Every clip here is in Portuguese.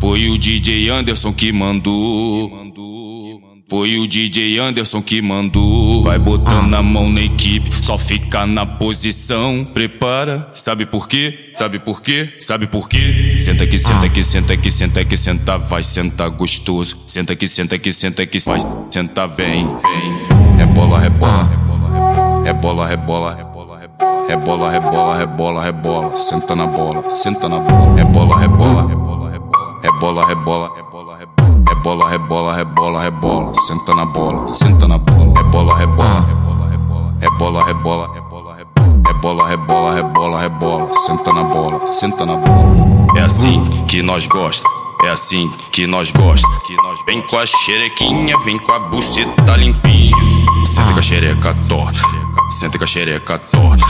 Foi o DJ Anderson que mandou. Foi o DJ Anderson que mandou. Vai botando a mão na equipe, só fica na posição. Prepara, sabe por quê? Sabe por quê? Sabe por quê? Senta aqui, senta aqui, senta aqui, senta aqui, senta, vai, senta gostoso. Senta aqui, senta aqui, senta aqui, vai, senta, vem, vem. Rebola, rebola, rebola, rebola, rebola. Rebola, rebola, rebola, rebola, senta na bola, senta na bola, rebola, rebola, rebola, rebola, rebola, rebola, rebola, rebola, rebola, rebola, senta na bola, senta na bola, rebola, rebola, rebola, rebola, rebola, rebola, rebola, rebola, rebola, senta na bola, senta na bola. É assim que nós gosta. É assim que nós gosta. Vem com a xerequinha, vem com a buceta limpinha. Senta com a xereca torta, senta com a xereca torta.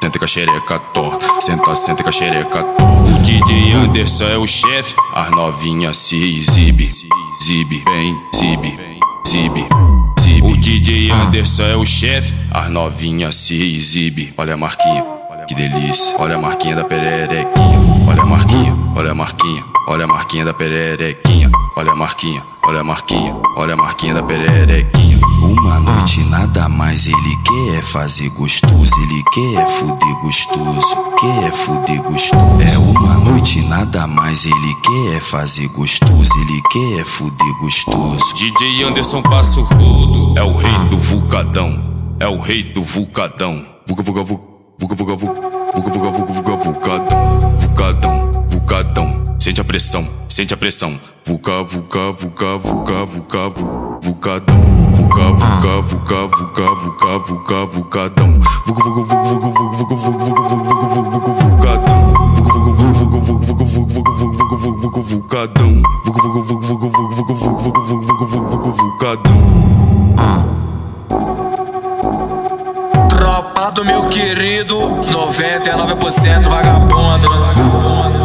Senta com a xereca torta, senta, senta com a xereca torta. O DJ Anderson é o chefe, as novinhas se exibe, exibe, vem, exibe, exibe. O DJ Anderson é o chefe, as novinhas se exibe. Olha a marquinha, que delícia. Olha a marquinha da pererequinha. Olha a marquinha, olha a marquinha. Olha a marquinha da pererequinha. Olha a marquinha, olha a marquinha. Olha a marquinha da pererequinha. Mais ele quer fazer gostoso, ele quer fuder gostoso, quer fuder gostoso. É uma noite nada mais ele quer fazer gostoso, ele quer fuder gostoso. DJ Anderson passa o rodo, é o rei do vulcadão, é o rei do vulcadão. Vuca, vuca, vuca, vuca, vuca, vuca, vuca, vuca, vuca, vulcadão, vulcadão, vulcadão. Sente a pressão, sente a pressão. Vuca, vuca, vuca, vuca, vuca, vucadão. Vuca, vuca, vuca, vuca, vuca, vuca, vucadão. Vuca, vuca, vuca, vuca, vuca, vuca, vuca, vuca, vuca, vuca, vucadão. Vuca, vuca, vuca, vuca, vuca, vuca, vuca, vuca, vuca, vuca, vucadão. Vuca, vuca, vuca, vuca, vuca, vuca, vuca, vuca, vuca, vuca, vucadão. Tropa do meu querido, 99% vagabundo.